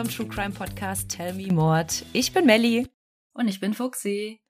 unserem True Crime Podcast Tell Me Mord. Ich bin Melli. Und ich bin Fuxi.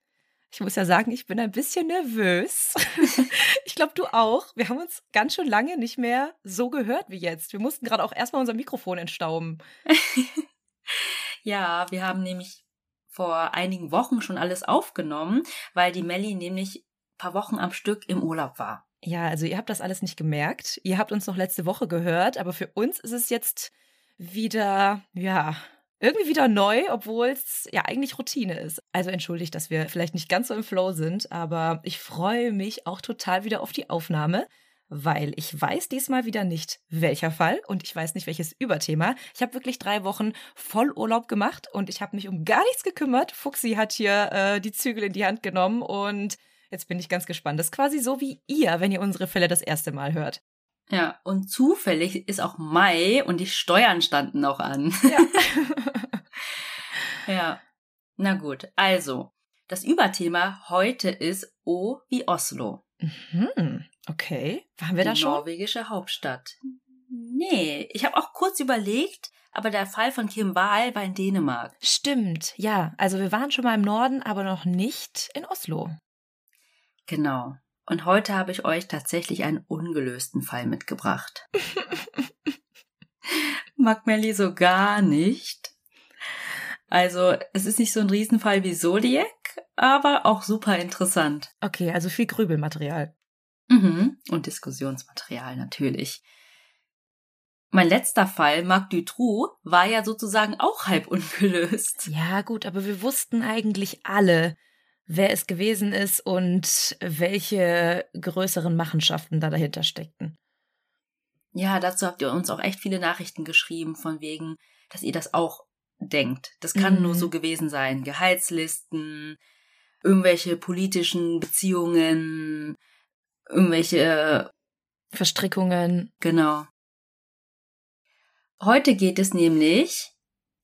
Ich muss ja sagen, ich bin ein bisschen nervös. ich glaube, du auch. Wir haben uns ganz schön lange nicht mehr so gehört wie jetzt. Wir mussten gerade auch erstmal unser Mikrofon entstauben. ja, wir haben nämlich vor einigen Wochen schon alles aufgenommen, weil die Melli nämlich ein paar Wochen am Stück im Urlaub war. Ja, also ihr habt das alles nicht gemerkt. Ihr habt uns noch letzte Woche gehört, aber für uns ist es jetzt wieder, ja, irgendwie wieder neu, obwohl es ja eigentlich Routine ist. Also entschuldigt, dass wir vielleicht nicht ganz so im Flow sind, aber ich freue mich auch total wieder auf die Aufnahme, weil ich weiß diesmal wieder nicht, welcher Fall und ich weiß nicht, welches Überthema. Ich habe wirklich drei Wochen voll Urlaub gemacht und ich habe mich um gar nichts gekümmert. Fuxi hat hier äh, die Zügel in die Hand genommen und Jetzt bin ich ganz gespannt. Das ist quasi so wie ihr, wenn ihr unsere Fälle das erste Mal hört. Ja, und zufällig ist auch Mai und die Steuern standen noch an. Ja. ja. Na gut, also, das Überthema heute ist O wie Oslo. Mhm. Okay, waren wir die da schon? Norwegische Hauptstadt. Nee, ich habe auch kurz überlegt, aber der Fall von Kim Wahl war in Dänemark. Stimmt, ja. Also wir waren schon mal im Norden, aber noch nicht in Oslo. Genau. Und heute habe ich euch tatsächlich einen ungelösten Fall mitgebracht. Mag Melly so gar nicht. Also, es ist nicht so ein Riesenfall wie Zodiac, aber auch super interessant. Okay, also viel Grübelmaterial. Mhm. Und Diskussionsmaterial natürlich. Mein letzter Fall, Marc Dutroux, war ja sozusagen auch halb ungelöst. Ja, gut, aber wir wussten eigentlich alle, wer es gewesen ist und welche größeren Machenschaften da dahinter steckten. Ja, dazu habt ihr uns auch echt viele Nachrichten geschrieben, von wegen, dass ihr das auch denkt. Das kann mhm. nur so gewesen sein. Gehaltslisten, irgendwelche politischen Beziehungen, irgendwelche Verstrickungen. Genau. Heute geht es nämlich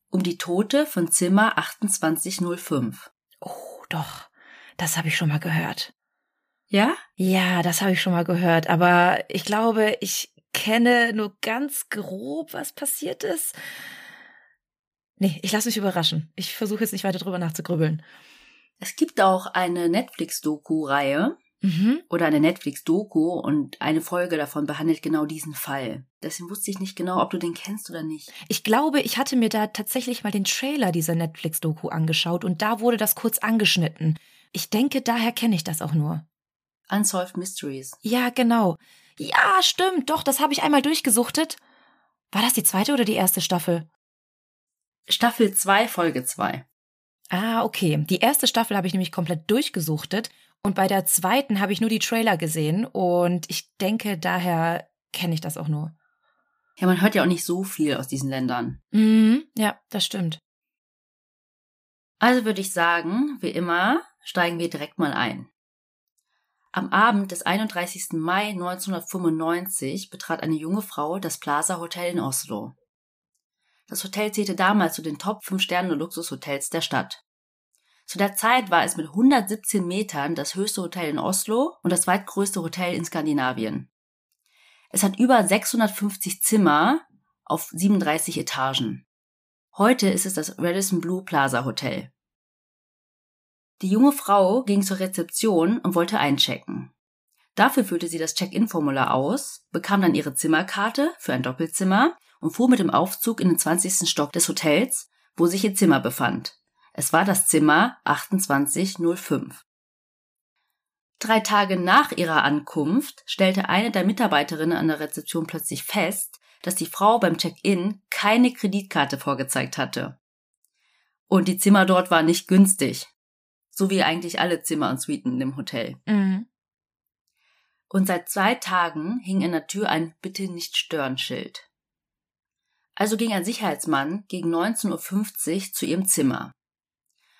um die Tote von Zimmer 2805. Oh, doch. Das habe ich schon mal gehört. Ja? Ja, das habe ich schon mal gehört. Aber ich glaube, ich kenne nur ganz grob, was passiert ist. Nee, ich lasse mich überraschen. Ich versuche jetzt nicht weiter drüber nachzugrübeln. Es gibt auch eine Netflix-Doku-Reihe mhm. oder eine Netflix-Doku und eine Folge davon behandelt genau diesen Fall. Deswegen wusste ich nicht genau, ob du den kennst oder nicht. Ich glaube, ich hatte mir da tatsächlich mal den Trailer dieser Netflix-Doku angeschaut und da wurde das kurz angeschnitten. Ich denke, daher kenne ich das auch nur. Unsolved Mysteries. Ja, genau. Ja, stimmt, doch, das habe ich einmal durchgesuchtet. War das die zweite oder die erste Staffel? Staffel 2, Folge 2. Ah, okay. Die erste Staffel habe ich nämlich komplett durchgesuchtet und bei der zweiten habe ich nur die Trailer gesehen und ich denke, daher kenne ich das auch nur. Ja, man hört ja auch nicht so viel aus diesen Ländern. Mhm, ja, das stimmt. Also würde ich sagen, wie immer, steigen wir direkt mal ein. Am Abend des 31. Mai 1995 betrat eine junge Frau das Plaza Hotel in Oslo. Das Hotel zählte damals zu den Top 5 Sterne Luxushotels der Stadt. Zu der Zeit war es mit 117 Metern das höchste Hotel in Oslo und das zweitgrößte Hotel in Skandinavien. Es hat über 650 Zimmer auf 37 Etagen. Heute ist es das Radisson Blue Plaza Hotel. Die junge Frau ging zur Rezeption und wollte einchecken. Dafür füllte sie das Check-in-Formular aus, bekam dann ihre Zimmerkarte für ein Doppelzimmer und fuhr mit dem Aufzug in den 20. Stock des Hotels, wo sich ihr Zimmer befand. Es war das Zimmer 2805. Drei Tage nach ihrer Ankunft stellte eine der Mitarbeiterinnen an der Rezeption plötzlich fest, dass die Frau beim Check-in keine Kreditkarte vorgezeigt hatte. Und die Zimmer dort waren nicht günstig. So wie eigentlich alle Zimmer und Suiten im Hotel. Mhm. Und seit zwei Tagen hing in der Tür ein Bitte nicht stören Schild. Also ging ein Sicherheitsmann gegen 19.50 Uhr zu ihrem Zimmer.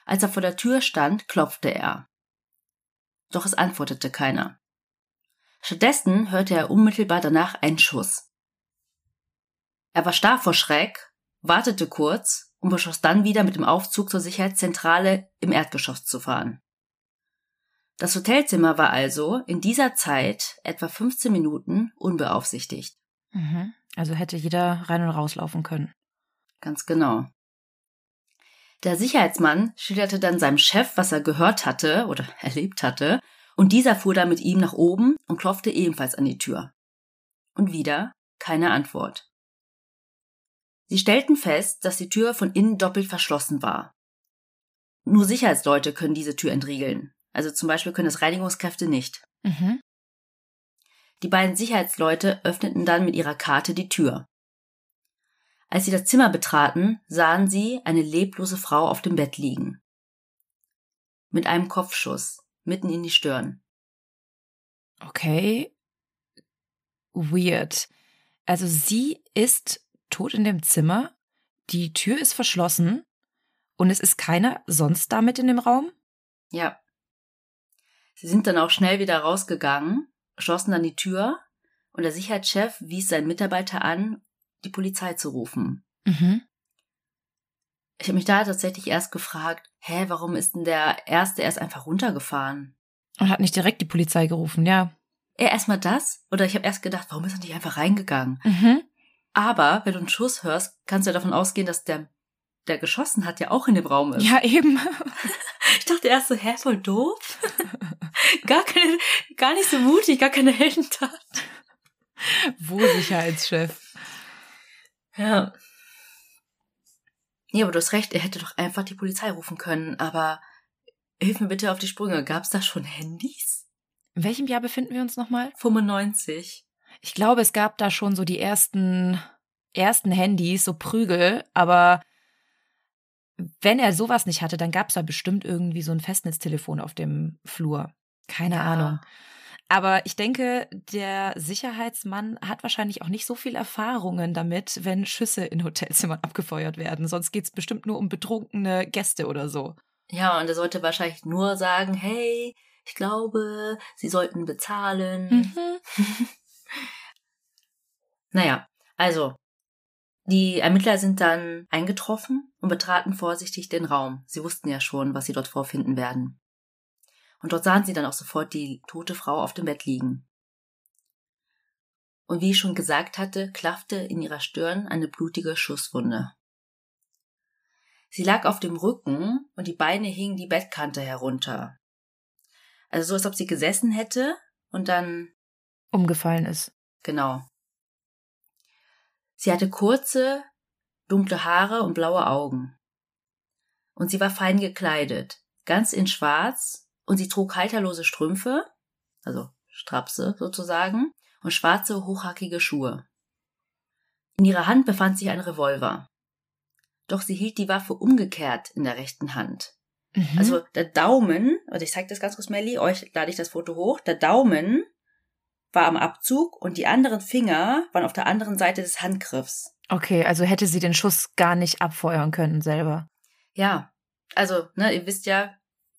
Als er vor der Tür stand, klopfte er. Doch es antwortete keiner. Stattdessen hörte er unmittelbar danach einen Schuss. Er war starr vor Schreck, wartete kurz und beschloss dann wieder mit dem Aufzug zur Sicherheitszentrale im Erdgeschoss zu fahren. Das Hotelzimmer war also in dieser Zeit etwa 15 Minuten unbeaufsichtigt. Mhm. Also hätte jeder rein und rauslaufen können. Ganz genau. Der Sicherheitsmann schilderte dann seinem Chef, was er gehört hatte oder erlebt hatte, und dieser fuhr dann mit ihm nach oben und klopfte ebenfalls an die Tür. Und wieder keine Antwort. Sie stellten fest, dass die Tür von innen doppelt verschlossen war. Nur Sicherheitsleute können diese Tür entriegeln. Also zum Beispiel können es Reinigungskräfte nicht. Mhm. Die beiden Sicherheitsleute öffneten dann mit ihrer Karte die Tür. Als sie das Zimmer betraten, sahen sie eine leblose Frau auf dem Bett liegen. Mit einem Kopfschuss, mitten in die Stirn. Okay. Weird. Also sie ist tot in dem Zimmer, die Tür ist verschlossen und es ist keiner sonst damit in dem Raum? Ja. Sie sind dann auch schnell wieder rausgegangen, schlossen dann die Tür und der Sicherheitschef wies seinen Mitarbeiter an, die Polizei zu rufen. Mhm. Ich habe mich da tatsächlich erst gefragt, hä, warum ist denn der Erste erst einfach runtergefahren? Und hat nicht direkt die Polizei gerufen, ja. Er erstmal das? Oder ich habe erst gedacht, warum ist er nicht einfach reingegangen? Mhm. Aber wenn du einen Schuss hörst, kannst du ja davon ausgehen, dass der, der geschossen hat, ja auch in dem Raum ist. Ja, eben. Ich dachte erst so, hä, voll doof. gar keine, gar nicht so mutig, gar keine Heldentat. Wo Sicherheitschef? Ja. Nee, aber du hast recht, er hätte doch einfach die Polizei rufen können, aber hilf mir bitte auf die Sprünge. Gab's da schon Handys? In welchem Jahr befinden wir uns nochmal? 95. Ich glaube, es gab da schon so die ersten, ersten Handys, so Prügel, aber wenn er sowas nicht hatte, dann gab es da bestimmt irgendwie so ein Festnetztelefon auf dem Flur. Keine Ja. Ahnung. Aber ich denke, der Sicherheitsmann hat wahrscheinlich auch nicht so viel Erfahrungen damit, wenn Schüsse in Hotelzimmern abgefeuert werden. Sonst geht's bestimmt nur um betrunkene Gäste oder so. Ja, und er sollte wahrscheinlich nur sagen, hey, ich glaube, sie sollten bezahlen. Mhm. Naja, also, die Ermittler sind dann eingetroffen und betraten vorsichtig den Raum. Sie wussten ja schon, was sie dort vorfinden werden. Und dort sahen sie dann auch sofort die tote Frau auf dem Bett liegen. Und wie ich schon gesagt hatte, klaffte in ihrer Stirn eine blutige Schusswunde. Sie lag auf dem Rücken und die Beine hingen die Bettkante herunter. Also so, als ob sie gesessen hätte und dann Umgefallen ist. Genau. Sie hatte kurze, dunkle Haare und blaue Augen. Und sie war fein gekleidet, ganz in schwarz, und sie trug halterlose Strümpfe, also Strapse sozusagen, und schwarze, hochhackige Schuhe. In ihrer Hand befand sich ein Revolver. Doch sie hielt die Waffe umgekehrt in der rechten Hand. Mhm. Also der Daumen, also ich zeige das ganz kurz, Melly, euch lade ich das Foto hoch. Der Daumen war am Abzug und die anderen Finger waren auf der anderen Seite des Handgriffs. okay, also hätte sie den Schuss gar nicht abfeuern können selber. Ja, also, ne, ihr wisst ja,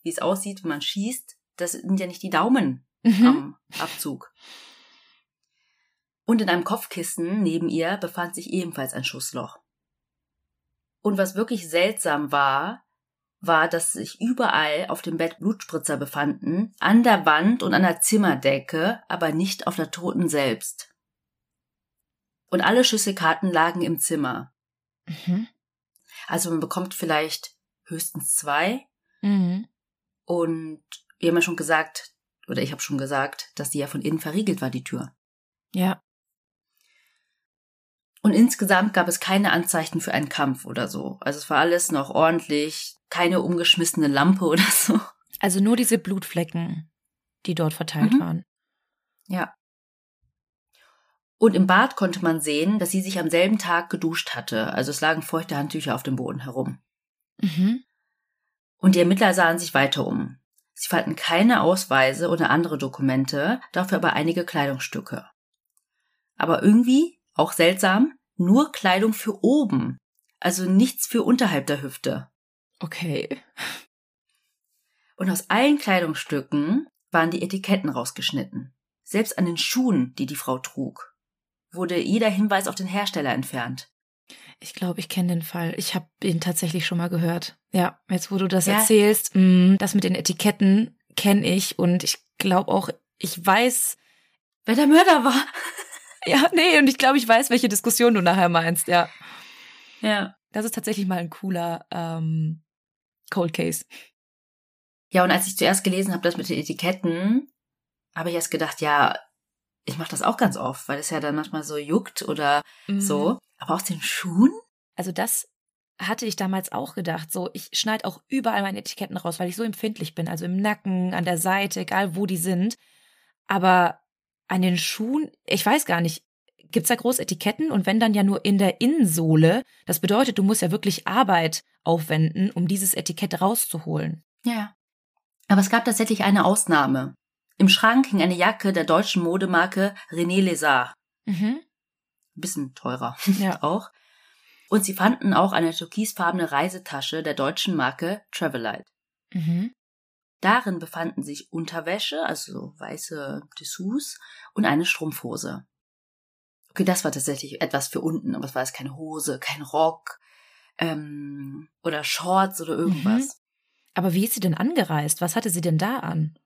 wie es aussieht, wenn man schießt. Das sind ja nicht die Daumen Mhm. am Abzug. Und in einem Kopfkissen neben ihr befand sich ebenfalls ein Schussloch. Und was wirklich seltsam war, war, dass sich überall auf dem Bett Blutspritzer befanden, an der Wand und an der Zimmerdecke, aber nicht auf der Toten selbst. Und alle Schlüsselkarten lagen im Zimmer. Mhm. Also man bekommt vielleicht höchstens zwei. Mhm. Und wir haben ja schon gesagt, oder ich habe schon gesagt, dass die ja von innen verriegelt war, die Tür. Ja. Und insgesamt gab es keine Anzeichen für einen Kampf oder so. Also es war alles noch ordentlich, keine umgeschmissene Lampe oder so. Also nur diese Blutflecken, die dort verteilt Mhm. waren. Ja. Und im Bad konnte man sehen, dass sie sich am selben Tag geduscht hatte. Also es lagen feuchte Handtücher auf dem Boden herum. Mhm. Und die Ermittler sahen sich weiter um. Sie fanden keine Ausweise oder andere Dokumente, dafür aber einige Kleidungsstücke. Aber irgendwie, auch seltsam, nur Kleidung für oben. Also nichts für unterhalb der Hüfte. Okay. Und aus allen Kleidungsstücken waren die Etiketten rausgeschnitten. Selbst an den Schuhen, die die Frau trug, wurde jeder Hinweis auf den Hersteller entfernt. Ich glaube, ich kenne den Fall. Ich habe ihn tatsächlich schon mal gehört. Ja, jetzt wo du das Ja. erzählst, mh, das mit den Etiketten kenne ich und ich glaube auch, ich weiß, Wer der Mörder war? ja, nee, und ich glaube, ich weiß, welche Diskussion du nachher meinst, ja. Ja. Das ist tatsächlich mal ein cooler ähm, Cold Case. Ja, und als ich zuerst gelesen habe, das mit den Etiketten, habe ich erst gedacht, ja, ich mache das auch ganz oft, weil es ja dann manchmal so juckt oder mhm. so. Aber aus den Schuhen? Also das hatte ich damals auch gedacht. So, ich schneide auch überall meine Etiketten raus, weil ich so empfindlich bin. Also im Nacken, an der Seite, egal wo die sind. Aber an den Schuhen, ich weiß gar nicht, gibt's da groß Etiketten und wenn dann ja nur in der Innensohle, das bedeutet, du musst ja wirklich Arbeit aufwenden, um dieses Etikett rauszuholen. Ja. Aber es gab tatsächlich eine Ausnahme. Im Schrank hing eine Jacke der deutschen Modemarke René Lézard. Mhm. Bisschen teurer. Ja. auch. Und sie fanden auch eine türkisfarbene Reisetasche der deutschen Marke Travelite. Mhm. Darin befanden sich Unterwäsche, also weiße Dessous, und eine Strumpfhose. Okay, das war tatsächlich etwas für unten, aber es war jetzt keine Hose, kein Rock ähm, oder Shorts oder irgendwas. Mhm. Aber wie ist sie denn angereist? Was hatte sie denn da an?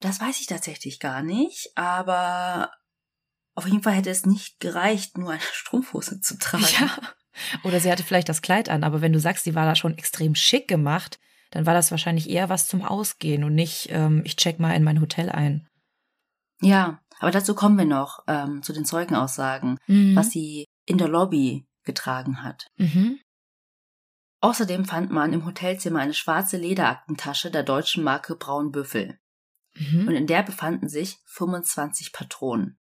Das weiß ich tatsächlich gar nicht, aber auf jeden Fall hätte es nicht gereicht, nur eine Strumpfhose zu tragen. Ja. Oder sie hatte vielleicht das Kleid an, aber wenn du sagst, sie war da schon extrem schick gemacht, dann war das wahrscheinlich eher was zum Ausgehen und nicht, ähm, ich check mal in mein Hotel ein. Ja, aber dazu kommen wir noch ähm, zu den Zeugenaussagen, mhm. was sie in der Lobby getragen hat. Mhm. Außerdem fand man im Hotelzimmer eine schwarze Lederaktentasche der deutschen Marke Braunbüffel. Mhm. Und in der befanden sich 25 Patronen.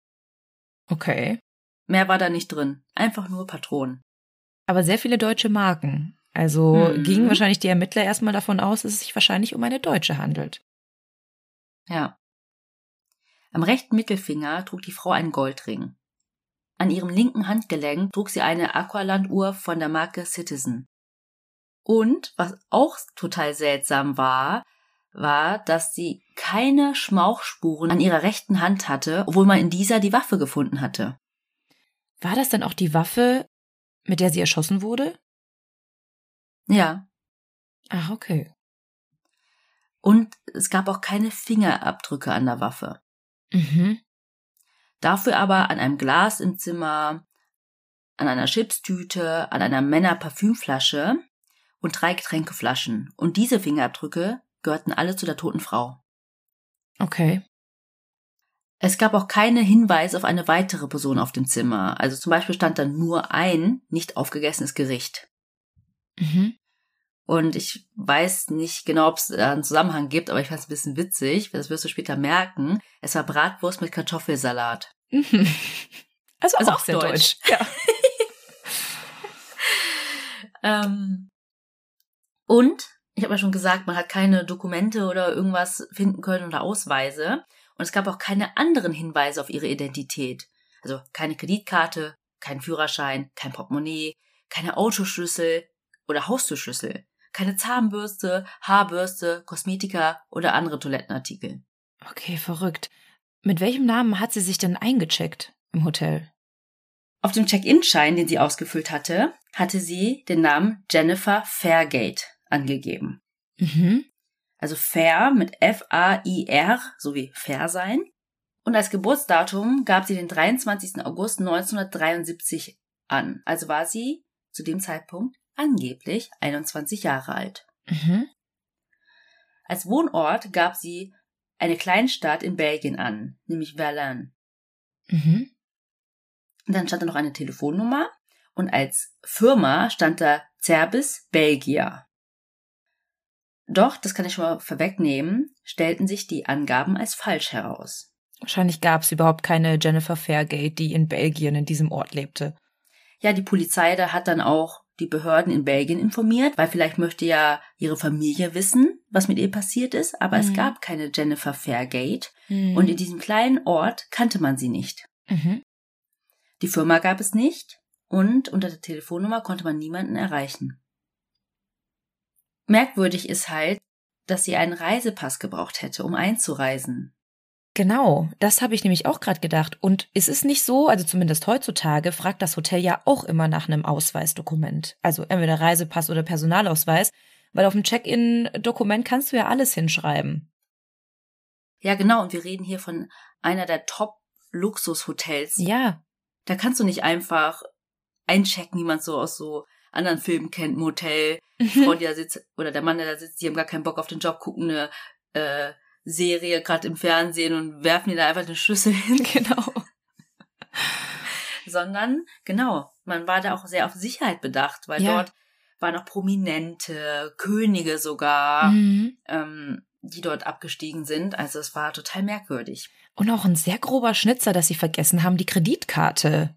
Okay. Mehr war da nicht drin. Einfach nur Patronen. Aber sehr viele deutsche Marken. Also mhm. gingen wahrscheinlich die Ermittler erstmal davon aus, dass es sich wahrscheinlich um eine Deutsche handelt. Ja. Am rechten Mittelfinger trug die Frau einen Goldring. An ihrem linken Handgelenk trug sie eine Aqualand-Uhr von der Marke Citizen. Und was auch total seltsam war, war, dass sie keine Schmauchspuren an ihrer rechten Hand hatte, obwohl man in dieser die Waffe gefunden hatte. War das dann auch die Waffe, mit der sie erschossen wurde? Ja. Ach, okay. Und es gab auch keine Fingerabdrücke an der Waffe. Mhm. Dafür aber an einem Glas im Zimmer, an einer Chipstüte, an einer Männer-Parfümflasche und drei Getränkeflaschen. Und diese Fingerabdrücke gehörten alle zu der toten Frau. Okay. Es gab auch keine Hinweise auf eine weitere Person auf dem Zimmer. Also zum Beispiel stand da nur ein nicht aufgegessenes Gericht. Mhm. Und ich weiß nicht genau, ob es einen Zusammenhang gibt, aber ich fand es ein bisschen witzig. Das wirst du später merken. Es war Bratwurst mit Kartoffelsalat. Mhm. Also, also auch, auch sehr deutsch. deutsch. Ja. ähm, und ich habe ja schon gesagt, man hat keine Dokumente oder irgendwas finden können oder Ausweise. Und es gab auch keine anderen Hinweise auf ihre Identität. Also keine Kreditkarte, kein Führerschein, kein Portemonnaie, keine Autoschlüssel oder Haustürschlüssel, keine Zahnbürste, Haarbürste, Kosmetika oder andere Toilettenartikel. Okay, verrückt. Mit welchem Namen hat sie sich denn eingecheckt im Hotel? Auf dem Check-in-Schein, den sie ausgefüllt hatte, hatte sie den Namen Jennifer Fairgate angegeben. Mhm. Also Fair mit F-A-I-R, sowie Fair sein. Und als Geburtsdatum gab sie den 23. August 1973 an. Also war sie zu dem Zeitpunkt angeblich 21 Jahre alt. Mhm. Als Wohnort gab sie eine Kleinstadt in Belgien an, nämlich Verlaine. Mhm. Und dann stand da noch eine Telefonnummer und als Firma stand da Cerbis Belgia. Doch, das kann ich schon mal vorwegnehmen, stellten sich die Angaben als falsch heraus. Wahrscheinlich gab es überhaupt keine Jennifer Fairgate, die in Belgien in diesem Ort lebte. Ja, die Polizei da hat dann auch die Behörden in Belgien informiert, weil vielleicht möchte ja ihre Familie wissen, was mit ihr passiert ist, aber mhm. es gab keine Jennifer Fairgate mhm. und in diesem kleinen Ort kannte man sie nicht. Mhm. Die Firma gab es nicht und unter der Telefonnummer konnte man niemanden erreichen. Merkwürdig ist halt, dass sie einen Reisepass gebraucht hätte, um einzureisen. Genau, das habe ich nämlich auch gerade gedacht. Und ist es nicht so, also zumindest heutzutage, fragt das Hotel ja auch immer nach einem Ausweisdokument. Also entweder Reisepass oder Personalausweis, weil auf dem Check-in-Dokument kannst du ja alles hinschreiben. Ja, genau. Und wir reden hier von einer der Top Luxushotels. Ja. Da kannst du nicht einfach einchecken, wie man so aus so anderen Filmen kennt, ein Hotel, die Frau, die da sitzt, oder der Mann, der da sitzt, die haben gar keinen Bock auf den Job, gucken eine äh, Serie gerade im Fernsehen und werfen dir da einfach eine Schüssel hin. Genau. Sondern, genau, man war da auch sehr auf Sicherheit bedacht, weil Ja. dort waren auch Prominente, Könige sogar, Mhm. ähm, die dort abgestiegen sind. Also es war total merkwürdig. Und auch ein sehr grober Schnitzer, dass sie vergessen haben, die Kreditkarte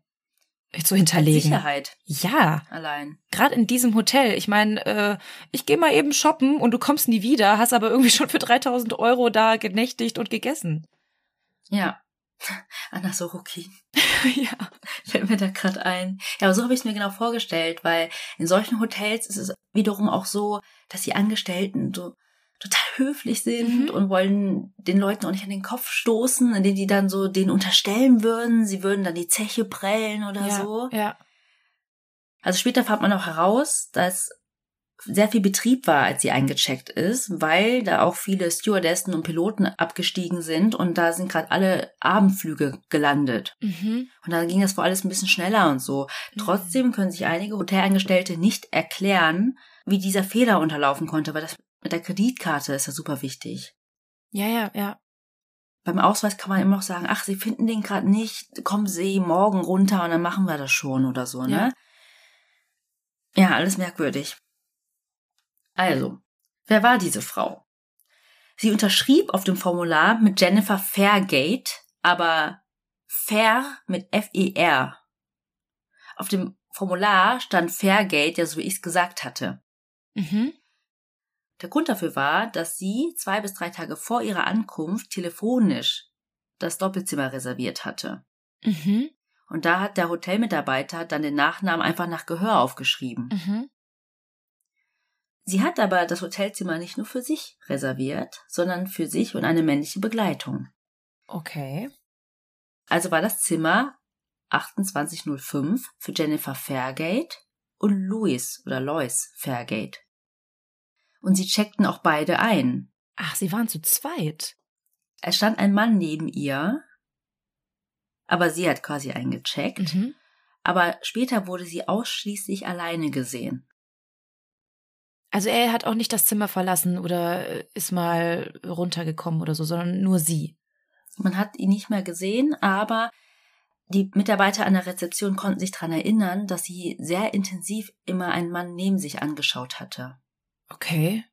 zu hinterlegen. Sicherheit Ja, allein. gerade in diesem Hotel. Ich meine, äh, ich gehe mal eben shoppen und du kommst nie wieder, hast aber irgendwie schon für 3000 Euro da genächtigt und gegessen. Ja. Anna Sorokin. ja. Fällt mir da gerade ein. Ja, aber so habe ich es mir genau vorgestellt, weil in solchen Hotels ist es wiederum auch so, dass die Angestellten so total höflich sind Mhm. und wollen den Leuten auch nicht an den Kopf stoßen, indem die dann so denen unterstellen würden, sie würden dann die Zeche prellen oder ja, so. Ja. Also später fand man auch heraus, dass sehr viel Betrieb war, als sie eingecheckt ist, weil da auch viele Stewardessen und Piloten abgestiegen sind und da sind gerade alle Abendflüge gelandet. Mhm. Und dann ging das vor alles ein bisschen schneller und so. Trotzdem können sich einige Hotelangestellte nicht erklären, wie dieser Fehler unterlaufen konnte, weil das mit der Kreditkarte ist ja super wichtig. Ja, ja, ja. Beim Ausweis kann man immer noch sagen, ach, Sie finden den gerade nicht, kommen Sie morgen runter und dann machen wir das schon oder so, ne? Ja, alles merkwürdig. Also, wer war diese Frau? Sie unterschrieb auf dem Formular mit Jennifer Fairgate, aber Fair mit F-E-R. Auf dem Formular stand Fairgate, ja so wie ich es gesagt hatte. Mhm. Der Grund dafür war, dass sie zwei bis drei Tage vor ihrer Ankunft telefonisch das Doppelzimmer reserviert hatte. Mhm. Und da hat der Hotelmitarbeiter dann den Nachnamen einfach nach Gehör aufgeschrieben. Mhm. Sie hat aber das Hotelzimmer nicht nur für sich reserviert, sondern für sich und eine männliche Begleitung. Okay. Also war das Zimmer 2805 für Jennifer Fairgate und Louis oder Lois Fairgate. Und sie checkten auch beide ein. Ach, sie waren zu zweit. Es stand ein Mann neben ihr, aber sie hat quasi eingecheckt. Mhm. Aber später wurde sie ausschließlich alleine gesehen. Also er hat auch nicht das Zimmer verlassen oder äh, ist mal runtergekommen oder so, sondern nur sie. Man hat ihn nicht mehr gesehen, aber die Mitarbeiter an der Rezeption konnten sich daran erinnern, dass sie sehr intensiv immer einen Mann neben sich angeschaut hatte. Okay.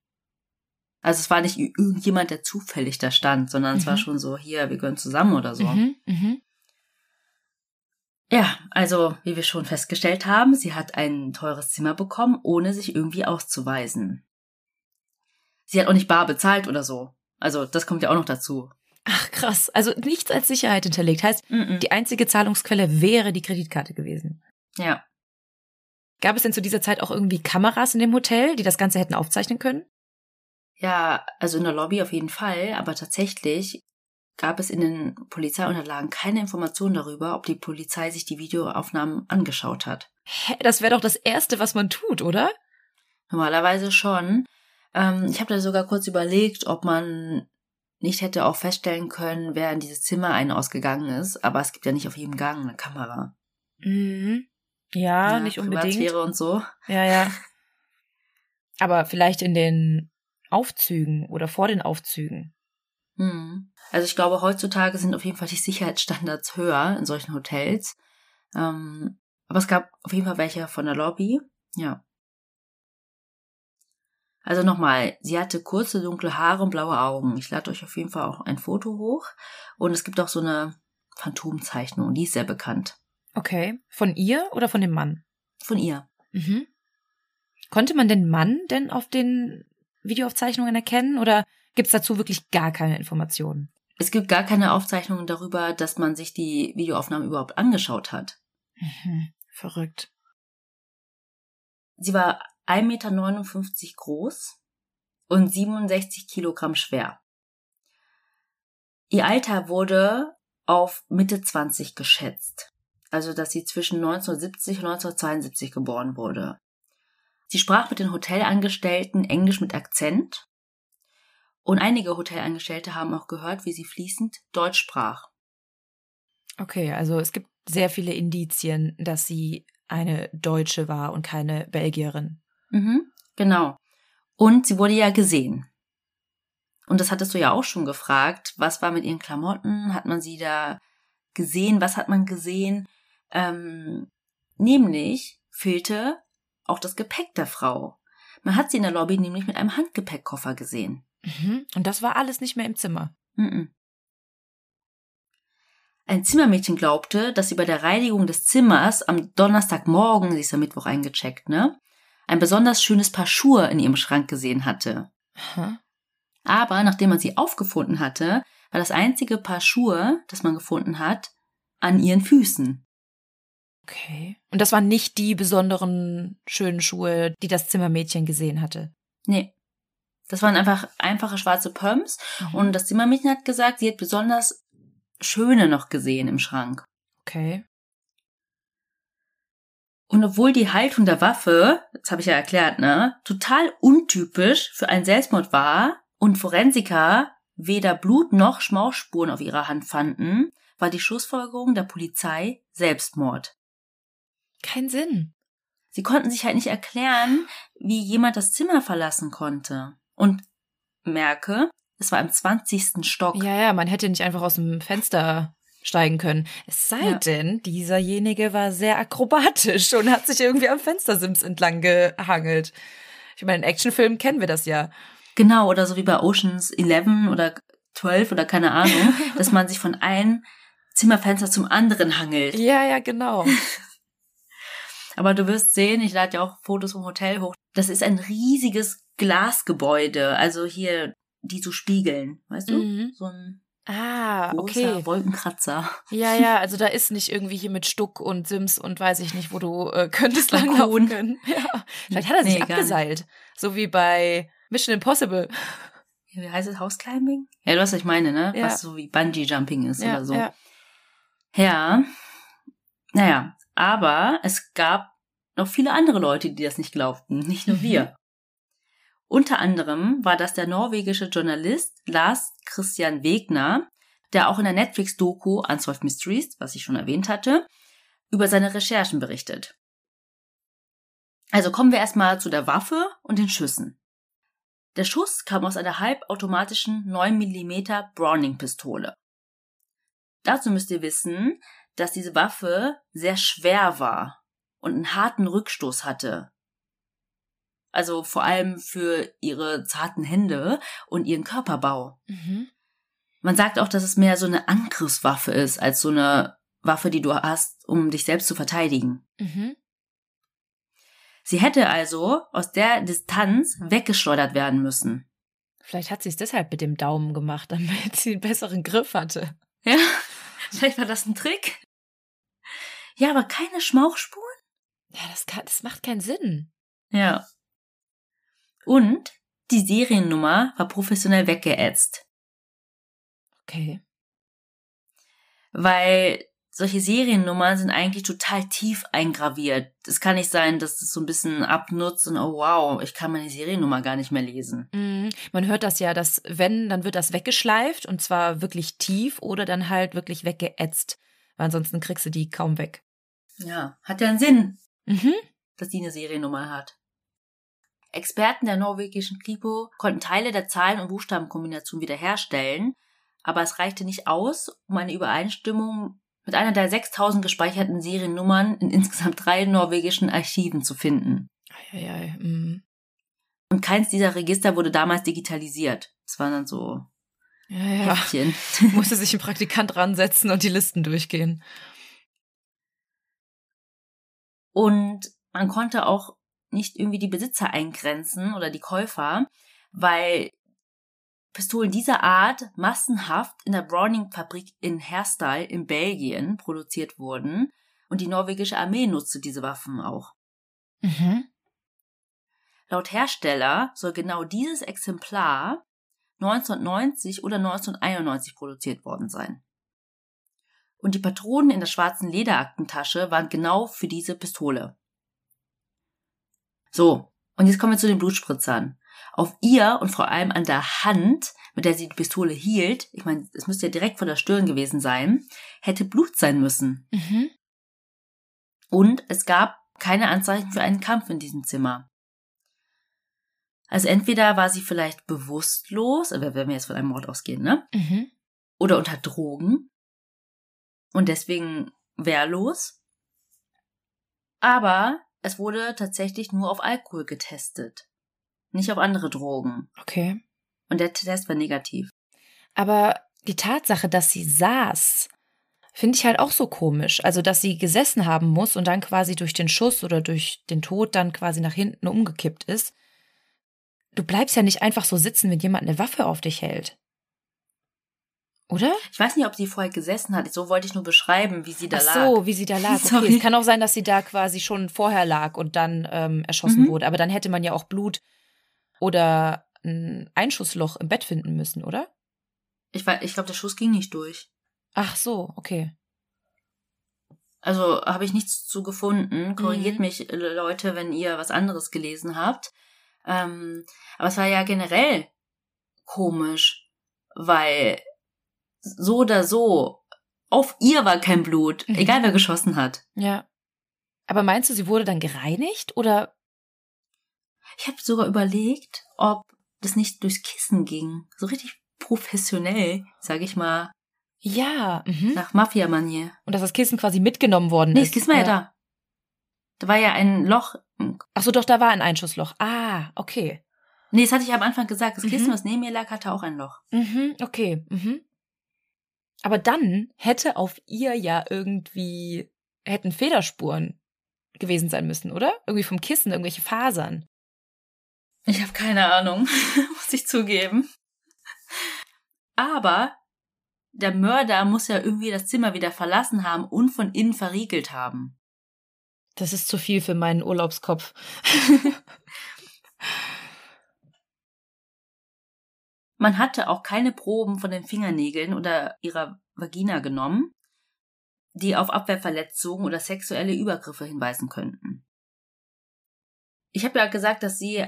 Also es war nicht irgendjemand, der zufällig da stand, sondern es war Mhm. schon so, hier, wir gehören zusammen oder so. Mhm. Mhm. Ja, also wie wir schon festgestellt haben, sie hat ein teures Zimmer bekommen, ohne sich irgendwie auszuweisen. Sie hat auch nicht bar bezahlt oder so. Also das kommt ja auch noch dazu. Ach krass. Also nichts als Sicherheit hinterlegt. Heißt, Mhm. die einzige Zahlungsquelle wäre die Kreditkarte gewesen. Ja. Gab es denn zu dieser Zeit auch irgendwie Kameras in dem Hotel, die das Ganze hätten aufzeichnen können? Ja, also in der Lobby auf jeden Fall, aber tatsächlich gab es in den Polizeiunterlagen keine Informationen darüber, ob die Polizei sich die Videoaufnahmen angeschaut hat. Hä, das wäre doch das Erste, was man tut, oder? Normalerweise schon. Ähm, ich habe da sogar kurz überlegt, ob man nicht hätte auch feststellen können, wer in dieses Zimmer ein- ausgegangen ist, aber es gibt ja nicht auf jedem Gang eine Kamera. Mhm. Ja, nicht unbedingt. Privatsphäre und so. Ja, ja. Aber vielleicht in den Aufzügen oder vor den Aufzügen. Hm. Also ich glaube, heutzutage sind auf jeden Fall die Sicherheitsstandards höher in solchen Hotels. Ähm, aber es gab auf jeden Fall welche von der Lobby. Ja. Also nochmal, sie hatte kurze dunkle Haare und blaue Augen. Ich lade euch auf jeden Fall auch ein Foto hoch. Und es gibt auch so eine Phantomzeichnung, die ist sehr bekannt. Okay. Von ihr oder von dem Mann? Von ihr. Mhm. Konnte man den Mann denn auf den Videoaufzeichnungen erkennen oder gibt's dazu wirklich gar keine Informationen? Es gibt gar keine Aufzeichnungen darüber, dass man sich die Videoaufnahmen überhaupt angeschaut hat. Mhm. Verrückt. Sie war 1,59 Meter groß und 67 Kilogramm schwer. Ihr Alter wurde auf Mitte 20 geschätzt. Also, dass sie zwischen 1970 und 1972 geboren wurde. Sie sprach mit den Hotelangestellten Englisch mit Akzent. Und einige Hotelangestellte haben auch gehört, wie sie fließend Deutsch sprach. Okay, also es gibt sehr viele Indizien, dass sie eine Deutsche war und keine Belgierin. Mhm, genau. Und sie wurde ja gesehen. Und das hattest du ja auch schon gefragt. Was war mit ihren Klamotten? Hat man sie da gesehen? Was hat man gesehen? Ähm, nämlich fehlte auch das Gepäck der Frau. Man hat sie in der Lobby nämlich mit einem Handgepäckkoffer gesehen. Mhm. Und das war alles nicht mehr im Zimmer. Mhm. Ein Zimmermädchen glaubte, dass sie bei der Reinigung des Zimmers am Donnerstagmorgen, sie ist ja Mittwoch eingecheckt, ne, ein besonders schönes Paar Schuhe in ihrem Schrank gesehen hatte. Aha. Aber nachdem man sie aufgefunden hatte, war das einzige Paar Schuhe, das man gefunden hat, an ihren Füßen. Okay. Und das waren nicht die besonderen schönen Schuhe, die das Zimmermädchen gesehen hatte. Nee. Das waren einfach einfache schwarze Pumps. Mhm. Und das Zimmermädchen hat gesagt, sie hat besonders schöne noch gesehen im Schrank. Okay. Und obwohl die Haltung der Waffe, das habe ich ja erklärt, ne, total untypisch für einen Selbstmord war und Forensiker weder Blut noch Schmauchspuren auf ihrer Hand fanden, war die Schlussfolgerung der Polizei Selbstmord. Kein Sinn. Sie konnten sich halt nicht erklären, wie jemand das Zimmer verlassen konnte. Und merke, es war im 20. Stock. Ja, ja, man hätte nicht einfach aus dem Fenster steigen können. Es sei Ja. denn, dieserjenige war sehr akrobatisch und hat sich irgendwie am Fenstersims entlang gehangelt. Ich meine, in Actionfilmen kennen wir das ja. Genau, oder so wie bei Oceans 11 oder 12 oder keine Ahnung, dass man sich von einem Zimmerfenster zum anderen hangelt. Ja, ja, genau. Aber du wirst sehen, ich lade ja auch Fotos vom Hotel hoch. Das ist ein riesiges Glasgebäude, also hier die so spiegeln, weißt du? Mhm. So ein Ah, großer okay. Wolkenkratzer. Ja, ja, also da ist nicht irgendwie hier mit Stuck und Sims und weiß ich nicht, wo du äh, könntest langlaufen können. Ja. Vielleicht hat er sich Nee, abgeseilt. So wie bei Mission Impossible. Ja, Wie heißt es? Houseclimbing? Ja, du weißt, was ich meine, ne? Ja. Was so wie Bungee Jumping ist Ja, oder so. ja. Ja. Naja, aber es gab noch viele andere Leute, die das nicht glaubten, nicht nur Mhm. wir. Unter anderem war das der norwegische Journalist Lars Christian Wegner, der auch in der Netflix-Doku Unsolved Mysteries, was ich schon erwähnt hatte, über seine Recherchen berichtet. Also kommen wir erstmal zu der Waffe und den Schüssen. Der Schuss kam aus einer halbautomatischen 9 mm Browning-Pistole. Dazu müsst ihr wissen, dass diese Waffe sehr schwer war und einen harten Rückstoß hatte. Also vor allem für ihre zarten Hände und ihren Körperbau. Mhm. Man sagt auch, dass es mehr so eine Angriffswaffe ist, als so eine Waffe, die du hast, um dich selbst zu verteidigen. Mhm. Sie hätte also aus der Distanz weggeschleudert werden müssen. Vielleicht hat sie es deshalb mit dem Daumen gemacht, damit sie einen besseren Griff hatte. Ja, vielleicht war das ein Trick. Ja, aber keine Schmauchspuren? Ja, das, kann, das macht keinen Sinn. Ja. Und die Seriennummer war professionell weggeätzt, Okay. weil solche Seriennummern sind eigentlich total tief eingraviert. Es kann nicht sein, dass das so ein bisschen abnutzt und oh wow, ich kann meine Seriennummer gar nicht mehr lesen. Mhm. Man hört das ja, dass wenn, dann wird das weggeschleift und zwar wirklich tief oder dann halt wirklich weggeätzt. Weil ansonsten kriegst du die kaum weg. Ja, hat ja einen Sinn, Mhm. dass die eine Seriennummer hat. Experten der norwegischen Kripo konnten Teile der Zahlen- und Buchstabenkombination wiederherstellen, aber es reichte nicht aus, um eine Übereinstimmung mit einer der 6000 gespeicherten Seriennummern in insgesamt drei norwegischen Archiven zu finden. Eieiei. Mhm. Und keins dieser Register wurde damals digitalisiert. Es waren dann so Ja, ja. Heftchen. Musste sich ein Praktikant ransetzen und die Listen durchgehen. Und man konnte auch nicht irgendwie die Besitzer eingrenzen oder die Käufer, weil Pistolen dieser Art massenhaft in der Browning-Fabrik in Herstal in Belgien produziert wurden und die norwegische Armee nutzte diese Waffen auch. Mhm. Laut Hersteller soll genau dieses Exemplar 1990 oder 1991 produziert worden sein. Und die Patronen in der schwarzen Lederaktentasche waren genau für diese Pistole. So, und jetzt kommen wir zu den Blutspritzern. Auf ihr und vor allem an der Hand, mit der sie die Pistole hielt, ich meine, es müsste ja direkt vor der Stirn gewesen sein, hätte Blut sein müssen. Mhm. Und es gab keine Anzeichen für einen Kampf in diesem Zimmer. Also entweder war sie vielleicht bewusstlos, wenn wir jetzt von einem Mord ausgehen, ne? Mhm. Oder unter Drogen und deswegen wehrlos. Aber es wurde tatsächlich nur auf Alkohol getestet, nicht auf andere Drogen. Okay. Und der Test war negativ. Aber die Tatsache, dass sie saß, finde ich halt auch so komisch. Also, dass sie gesessen haben muss und dann quasi durch den Schuss oder durch den Tod dann quasi nach hinten umgekippt ist. Du bleibst ja nicht einfach so sitzen, wenn jemand eine Waffe auf dich hält. Oder? Ich weiß nicht, ob sie vorher gesessen hat. So wollte ich nur beschreiben, wie sie da Ach lag. so, wie sie da lag. Okay, Sorry. es kann auch sein, dass sie da quasi schon vorher lag und dann ähm, erschossen Mhm. wurde. Aber dann hätte man ja auch Blut oder ein Einschussloch im Bett finden müssen, oder? Ich, wei- ich glaube, der Schuss ging nicht durch. Ach so, okay. Also habe ich nichts zu gefunden. Korrigiert Mhm. mich, äh, Leute, wenn ihr was anderes gelesen habt. Ähm, aber es war ja generell komisch, weil so oder so, auf ihr war kein Blut, Mhm. egal wer geschossen hat. Ja. Aber meinst du, sie wurde dann gereinigt oder? Ich habe sogar überlegt, ob das nicht durchs Kissen ging. So richtig professionell, sage ich mal, Ja. Mhm. nach Mafia-Manier. Und dass das Kissen quasi mitgenommen worden Nee, ist. das Kissen war ja da. Da war ja ein Loch. Ach so, doch, da war ein Einschussloch. Ah, okay. Nee, das hatte ich am Anfang gesagt. Das Kissen, Mhm. was neben mir lag, hatte auch ein Loch. Mhm, okay. Mhm. Aber dann hätte auf ihr ja irgendwie, hätten Federspuren gewesen sein müssen, oder? Irgendwie vom Kissen, irgendwelche Fasern. Ich habe keine Ahnung, muss ich zugeben. Aber der Mörder muss ja irgendwie das Zimmer wieder verlassen haben und von innen verriegelt haben. Das ist zu viel für meinen Urlaubskopf. Man hatte auch keine Proben von den Fingernägeln oder ihrer Vagina genommen, die auf Abwehrverletzungen oder sexuelle Übergriffe hinweisen könnten. Ich habe ja gesagt, dass sie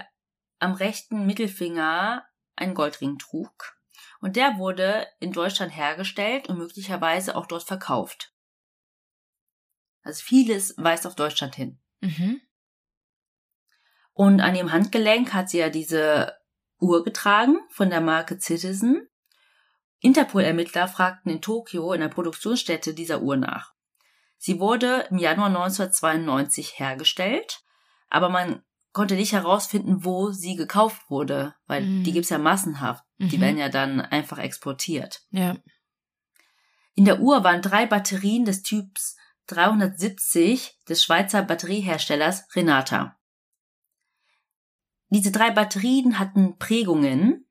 am rechten Mittelfinger einen Goldring trug. Und der wurde in Deutschland hergestellt und möglicherweise auch dort verkauft. Also vieles weist auf Deutschland hin. Mhm. Und an ihrem Handgelenk hat sie ja diese Uhr getragen von der Marke Citizen. Interpol-Ermittler fragten in Tokio in der Produktionsstätte dieser Uhr nach. Sie wurde im Januar 1992 hergestellt, aber man konnte nicht herausfinden, wo sie gekauft wurde, weil Mhm. die gibt's ja massenhaft. Die Mhm. werden ja dann einfach exportiert. Ja. In der Uhr waren drei Batterien des Typs 370 des Schweizer Batterieherstellers Renata. Diese drei Batterien hatten Prägungen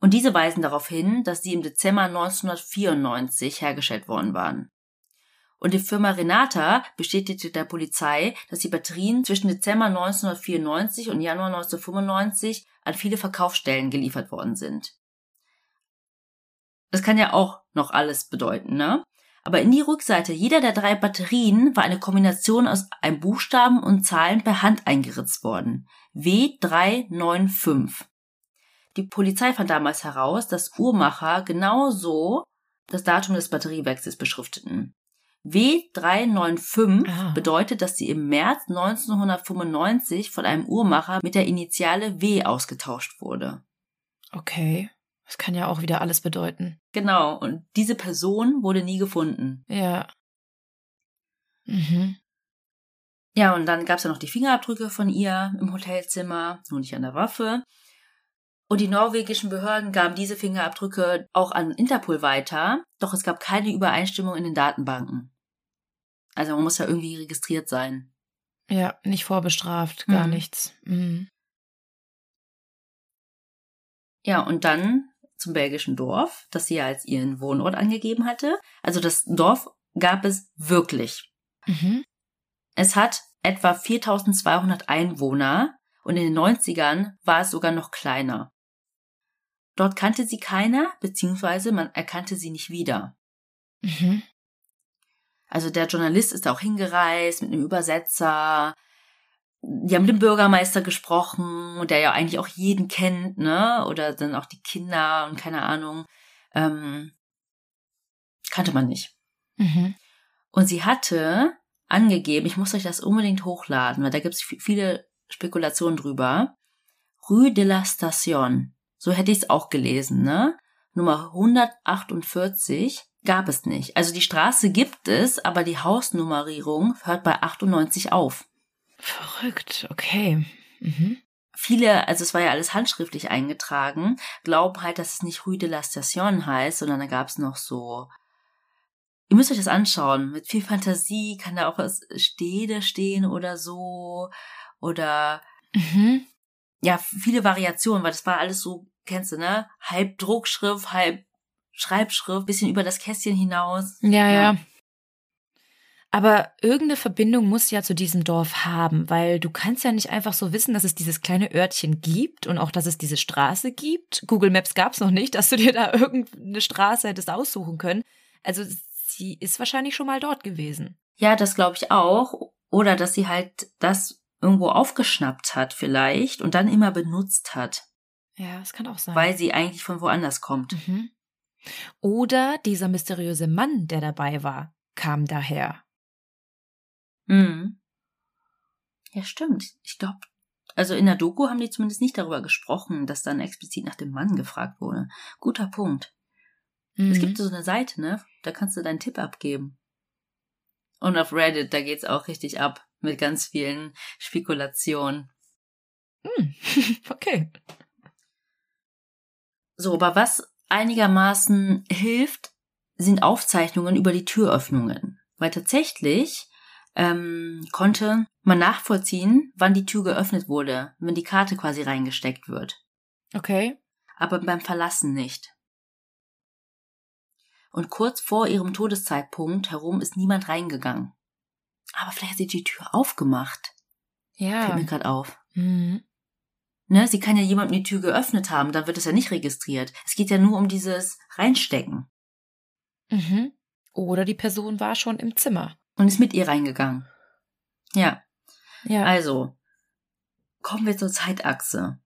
und diese weisen darauf hin, dass sie im Dezember 1994 hergestellt worden waren. Und die Firma Renata bestätigte der Polizei, dass die Batterien zwischen Dezember 1994 und Januar 1995 an viele Verkaufsstellen geliefert worden sind. Das kann ja auch noch alles bedeuten, ne? Aber in die Rückseite jeder der drei Batterien war eine Kombination aus einem Buchstaben und Zahlen per Hand eingeritzt worden. W395. Die Polizei fand damals heraus, dass Uhrmacher genauso das Datum des Batteriewechsels beschrifteten. W395 Ah. bedeutet, dass sie im März 1995 von einem Uhrmacher mit der Initiale W ausgetauscht wurde. Okay. Das kann ja auch wieder alles bedeuten. Genau, und diese Person wurde nie gefunden. Ja. Mhm. Ja, und dann gab's ja noch die Fingerabdrücke von ihr im Hotelzimmer, nur nicht an der Waffe. Und die norwegischen Behörden gaben diese Fingerabdrücke auch an Interpol weiter, doch es gab keine Übereinstimmung in den Datenbanken. Also man muss ja irgendwie registriert sein. Ja, nicht vorbestraft, gar Mhm. nichts. Mhm. Ja, und dann zum belgischen Dorf, das sie ja als ihren Wohnort angegeben hatte. Also das Dorf gab es wirklich. Mhm. Es hat etwa 4200 Einwohner und in den 90ern war es sogar noch kleiner. Dort kannte sie keiner, beziehungsweise man erkannte sie nicht wieder. Mhm. Also der Journalist ist auch hingereist mit einem Übersetzer. Die haben mit dem Bürgermeister gesprochen, der ja eigentlich auch jeden kennt, ne? Oder dann auch die Kinder und keine Ahnung. Ähm, kannte man nicht. Mhm. Und sie hatte angegeben, ich muss euch das unbedingt hochladen, weil da gibt es viele Spekulationen drüber. Rue de la Station. So hätte ich es auch gelesen, ne? Nummer 148 gab es nicht. Also die Straße gibt es, aber die Hausnummerierung hört bei 98 auf. Verrückt, okay. Mhm. Viele, also es war ja alles handschriftlich eingetragen, glauben halt, dass es nicht Rue de la Station heißt, sondern da gab es noch so. Ihr müsst euch das anschauen. Mit viel Fantasie kann da auch was Stede stehen oder so. Oder Mhm. ja, viele Variationen, weil das war alles so, kennst du, ne? Halb Druckschrift, halb Schreibschrift, bisschen über das Kästchen hinaus. Ja, Ja. ja. Aber irgendeine Verbindung muss ja zu diesem Dorf haben, weil du kannst ja nicht einfach so wissen, dass es dieses kleine Örtchen gibt und auch, dass es diese Straße gibt. Google Maps gab es noch nicht, dass du dir da irgendeine Straße hättest aussuchen können. Also sie ist wahrscheinlich schon mal dort gewesen. Ja, das glaube ich auch. Oder dass sie halt das irgendwo aufgeschnappt hat vielleicht und dann immer benutzt hat, Ja, das kann auch sein. weil sie eigentlich von woanders kommt. mhm. Oder dieser mysteriöse Mann, der dabei war, kam daher. Mhm. Ja, stimmt. Ich glaube, also in der Doku haben die zumindest nicht darüber gesprochen, dass dann explizit nach dem Mann gefragt wurde. Guter Punkt. Es Mhm. gibt so eine Seite, ne? Da kannst du deinen Tipp abgeben. Und auf Reddit, da geht's auch richtig ab mit ganz vielen Spekulationen. Hm. okay. So, aber was einigermaßen hilft, sind Aufzeichnungen über die Türöffnungen. Weil tatsächlich ähm, konnte man nachvollziehen, wann die Tür geöffnet wurde, wenn die Karte quasi reingesteckt wird. Okay. Aber beim Verlassen nicht. Und kurz vor ihrem Todeszeitpunkt herum ist niemand reingegangen. Aber vielleicht hat sie die Tür aufgemacht. Ja. Fällt mir gerade auf. Mhm. Ne, sie kann ja jemandem die Tür geöffnet haben, dann wird es ja nicht registriert. Es geht ja nur um dieses Reinstecken. Mhm. Oder die Person war schon im Zimmer. Und ist mit ihr reingegangen. Ja, Ja. also kommen wir zur Zeitachse.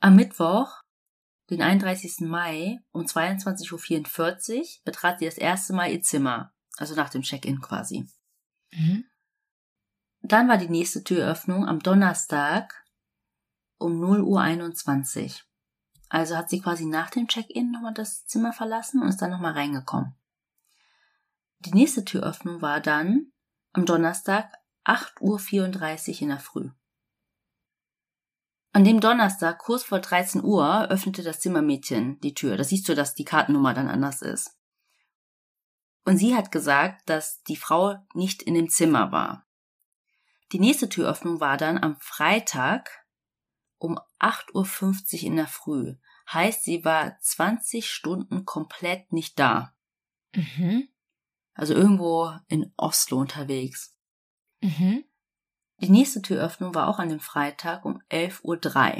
Am Mittwoch, den 31. Mai um 22.44 Uhr betrat sie das erste Mal ihr Zimmer, also nach dem Check-in quasi. Mhm. Dann war die nächste Türöffnung am Donnerstag um 0.21 Uhr. Also hat sie quasi nach dem Check-in nochmal das Zimmer verlassen und ist dann nochmal reingekommen. Die nächste Türöffnung war dann am Donnerstag 8.34 Uhr in der Früh. An dem Donnerstag, kurz vor 13 Uhr, öffnete das Zimmermädchen die Tür. Da siehst du, dass die Kartennummer dann anders ist. Und sie hat gesagt, dass die Frau nicht in dem Zimmer war. Die nächste Türöffnung war dann am Freitag um 8.50 Uhr in der Früh. Heißt, sie war 20 Stunden komplett nicht da. Mhm. Also irgendwo in Oslo unterwegs. Mhm. Die nächste Türöffnung war auch an dem Freitag um 11.03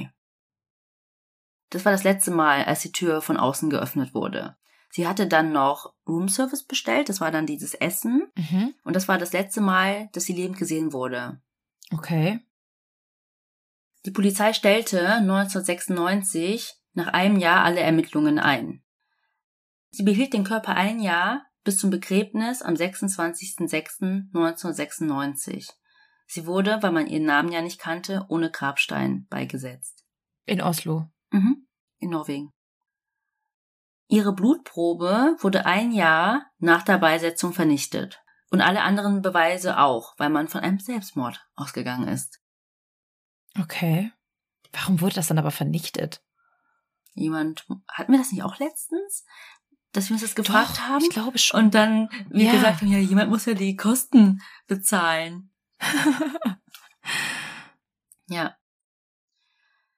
Uhr. Das war das letzte Mal, als die Tür von außen geöffnet wurde. Sie hatte dann noch Roomservice bestellt, das war dann dieses Essen. Mhm. Und das war das letzte Mal, dass sie lebend gesehen wurde. Okay. Die Polizei stellte 1996 nach einem Jahr alle Ermittlungen ein. Sie behielt den Körper ein Jahr bis zum Begräbnis am 26.06.1996. Sie wurde, weil man ihren Namen ja nicht kannte, ohne Grabstein beigesetzt. In Oslo. Mhm. In Norwegen. Ihre Blutprobe wurde ein Jahr nach der Beisetzung vernichtet. Und alle anderen Beweise auch, weil man von einem Selbstmord ausgegangen ist. Okay. Warum wurde das dann aber vernichtet? Jemand, hatten wir das nicht auch letztens? Dass wir uns das gefragt Doch, haben? Ich glaube schon. Und dann, wie Ja. gesagt, ja, jemand muss ja die Kosten bezahlen. Ja.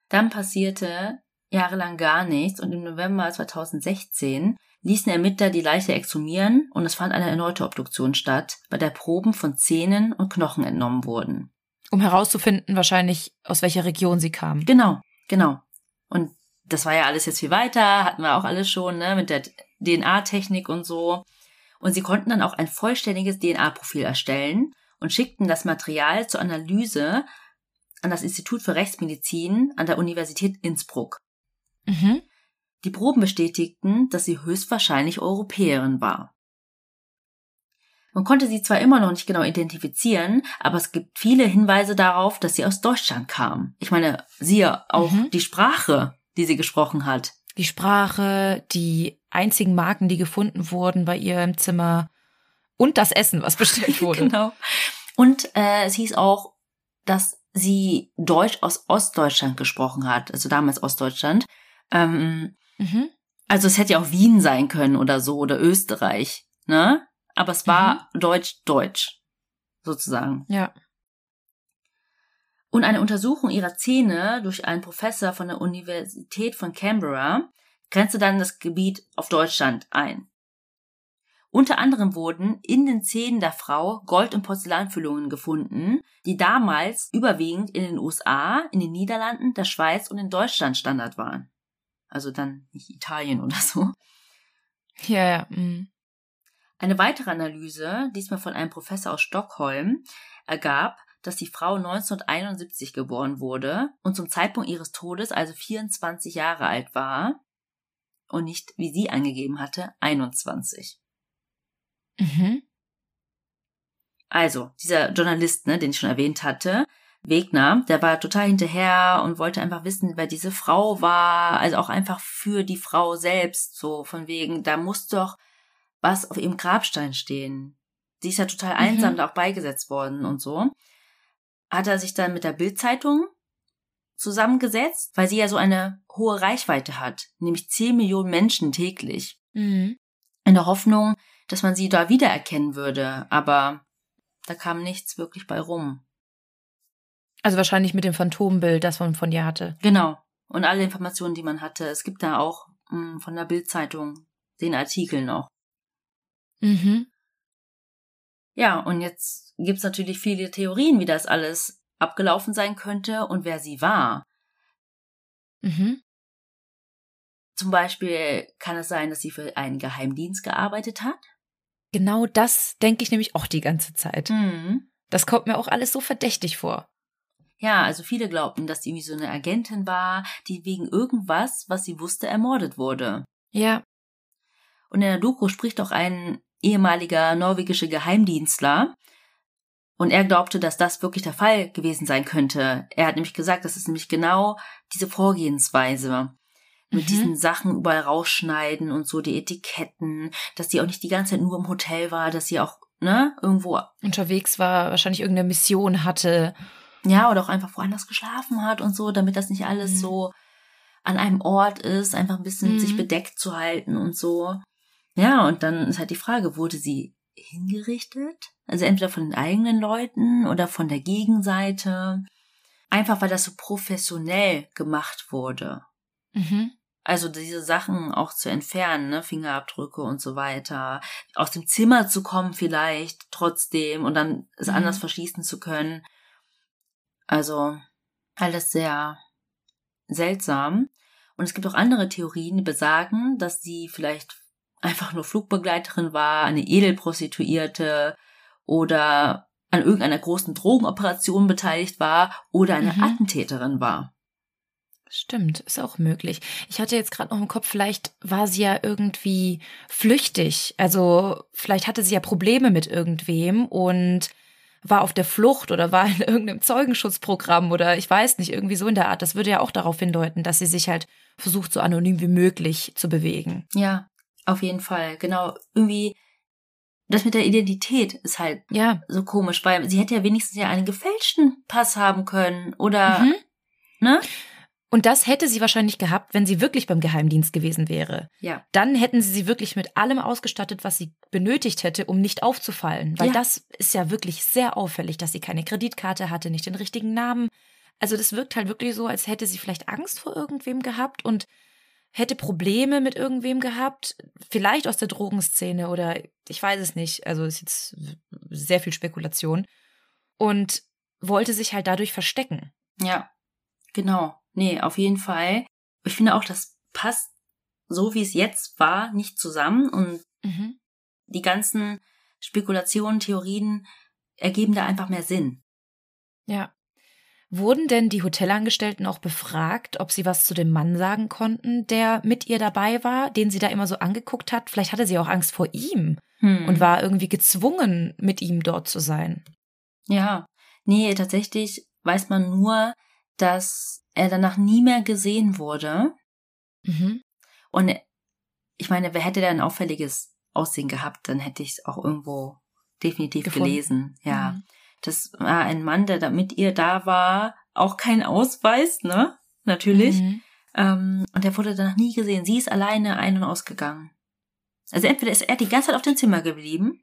Dann passierte jahrelang gar nichts und im November 2016 ließen Ermittler die Leiche exhumieren und es fand eine erneute Obduktion statt, bei der Proben von Zähnen und Knochen entnommen wurden. um herauszufinden, wahrscheinlich, aus welcher Region sie kam. Genau, genau. Und das war ja alles jetzt viel weiter, hatten wir auch alles schon, ne, mit der DNA-Technik und so. Und sie konnten dann auch ein vollständiges DNA-Profil erstellen und schickten das Material zur Analyse an das Institut für Rechtsmedizin an der Universität Innsbruck. Mhm. Die Proben bestätigten, dass sie höchstwahrscheinlich Europäerin war. Man konnte sie zwar immer noch nicht genau identifizieren, aber es gibt viele Hinweise darauf, dass sie aus Deutschland kam. Ich meine, siehe auch Mhm. die Sprache, die sie gesprochen hat. Die Sprache, die einzigen Marken, die gefunden wurden bei ihr im Zimmer und das Essen, was bestellt wurde. Genau. Und äh, es hieß auch, dass sie Deutsch aus Ostdeutschland gesprochen hat, also damals Ostdeutschland. Ähm, Mhm. also es hätte ja auch Wien sein können oder so oder Österreich, ne? Aber es war Deutsch-Deutsch, sozusagen. Ja. Und eine Untersuchung ihrer Zähne durch einen Professor von der Universität von Canberra grenzte dann das Gebiet auf Deutschland ein. Unter anderem wurden in den Zähnen der Frau Gold- und Porzellanfüllungen gefunden, die damals überwiegend in den USA, in den Niederlanden, der Schweiz und in Deutschland Standard waren. Also dann nicht Italien oder so. Ja, ja. mhm. Eine weitere Analyse, diesmal von einem Professor aus Stockholm, ergab, dass die Frau 1971 geboren wurde und zum Zeitpunkt ihres Todes also 24 Jahre alt war und nicht, wie sie angegeben hatte, 21. Mhm. Also, dieser Journalist, ne, den ich schon erwähnt hatte, Wegner, der war total hinterher und wollte einfach wissen, wer diese Frau war, also auch einfach für die Frau selbst, so von wegen, da muss doch was auf ihrem Grabstein stehen. Sie ist ja total Mhm. einsam da auch beigesetzt worden und so. Hat er sich dann mit der Bildzeitung zusammengesetzt, weil sie ja so eine hohe Reichweite hat, nämlich 10 Millionen Menschen täglich Mhm. in der Hoffnung, dass man sie da wiedererkennen würde, aber da kam nichts wirklich bei rum. Also wahrscheinlich mit dem Phantombild, das man von ihr hatte. Genau. Und alle Informationen, die man hatte. Es gibt da auch mh, von der Bildzeitung den Artikel noch. Mhm. Ja, und jetzt gibt's natürlich viele Theorien, wie das alles abgelaufen sein könnte und wer sie war. Mhm. Zum Beispiel kann es sein, dass sie für einen Geheimdienst gearbeitet hat. Genau das denke ich nämlich auch die ganze Zeit. Mhm. Das kommt mir auch alles so verdächtig vor. Ja, also viele glaubten, dass sie so eine Agentin war, die wegen irgendwas, was sie wusste, ermordet wurde. Ja. Und in der Doku spricht auch ein ehemaliger norwegischer Geheimdienstler. Und er glaubte, dass das wirklich der Fall gewesen sein könnte. Er hat nämlich gesagt, das ist nämlich genau diese Vorgehensweise. Mit Mhm. diesen Sachen überall rausschneiden und so die Etiketten, dass sie auch nicht die ganze Zeit nur im Hotel war, dass sie auch, ne, irgendwo, Unterwegs war, wahrscheinlich irgendeine Mission hatte. ja, oder auch einfach woanders geschlafen hat und so, damit das nicht alles Mhm. so an einem Ort ist, einfach ein bisschen Mhm. sich bedeckt zu halten und so. Ja, und dann ist halt die Frage, wurde sie hingerichtet? Also entweder von den eigenen Leuten oder von der Gegenseite. Einfach weil das so professionell gemacht wurde. Mhm. Also diese Sachen auch zu entfernen, ne, Fingerabdrücke und so weiter. Aus dem Zimmer zu kommen vielleicht trotzdem und dann es Mhm. anders verschließen zu können. Also alles sehr seltsam. Und es gibt auch andere Theorien, die besagen, dass sie vielleicht einfach nur Flugbegleiterin war, eine Edelprostituierte oder an irgendeiner großen Drogenoperation beteiligt war oder eine Mhm. Attentäterin war. Stimmt, ist auch möglich. Ich hatte jetzt gerade noch im Kopf, vielleicht war sie ja irgendwie flüchtig. Also vielleicht hatte sie ja Probleme mit irgendwem und war auf der Flucht oder war in irgendeinem Zeugenschutzprogramm oder ich weiß nicht, irgendwie so in der Art. Das würde ja auch darauf hindeuten, dass sie sich halt versucht, so anonym wie möglich zu bewegen. Ja, auf jeden Fall. Genau. Irgendwie, das mit der Identität ist halt Ja. so komisch, weil sie hätte ja wenigstens ja einen gefälschten Pass haben können oder, Mhm. ne? Und das hätte sie wahrscheinlich gehabt, wenn sie wirklich beim Geheimdienst gewesen wäre. Ja. Dann hätten sie sie wirklich mit allem ausgestattet, was sie benötigt hätte, um nicht aufzufallen. Weil Ja. das ist ja wirklich sehr auffällig, dass sie keine Kreditkarte hatte, nicht den richtigen Namen. Also das wirkt halt wirklich so, als hätte sie vielleicht Angst vor irgendwem gehabt und hätte Probleme mit irgendwem gehabt. Vielleicht aus der Drogenszene oder ich weiß es nicht. Also ist jetzt sehr viel Spekulation. Und wollte sich halt dadurch verstecken. Ja. Genau. Nee, auf jeden Fall. Ich finde auch, das passt so, wie es jetzt war, nicht zusammen und Mhm. die ganzen Spekulationen, Theorien ergeben da einfach mehr Sinn. Ja. Wurden denn die Hotelangestellten auch befragt, ob sie was zu dem Mann sagen konnten, der mit ihr dabei war, den sie da immer so angeguckt hat? Vielleicht hatte sie auch Angst vor ihm hm. und war irgendwie gezwungen, mit ihm dort zu sein. Ja, nee, tatsächlich weiß man nur, dass er danach nie mehr gesehen wurde. Mhm. Und ich meine, wer hätte da ein auffälliges Aussehen gehabt, dann hätte ich es auch irgendwo definitiv Gefunden. gelesen. Ja. Mhm. Das war ein Mann, der da mit ihr da war, auch kein Ausweis, ne? Natürlich. Mhm. Ähm, und der wurde danach nie gesehen. Sie ist alleine ein- und ausgegangen. Also entweder ist er die ganze Zeit auf dem Zimmer geblieben.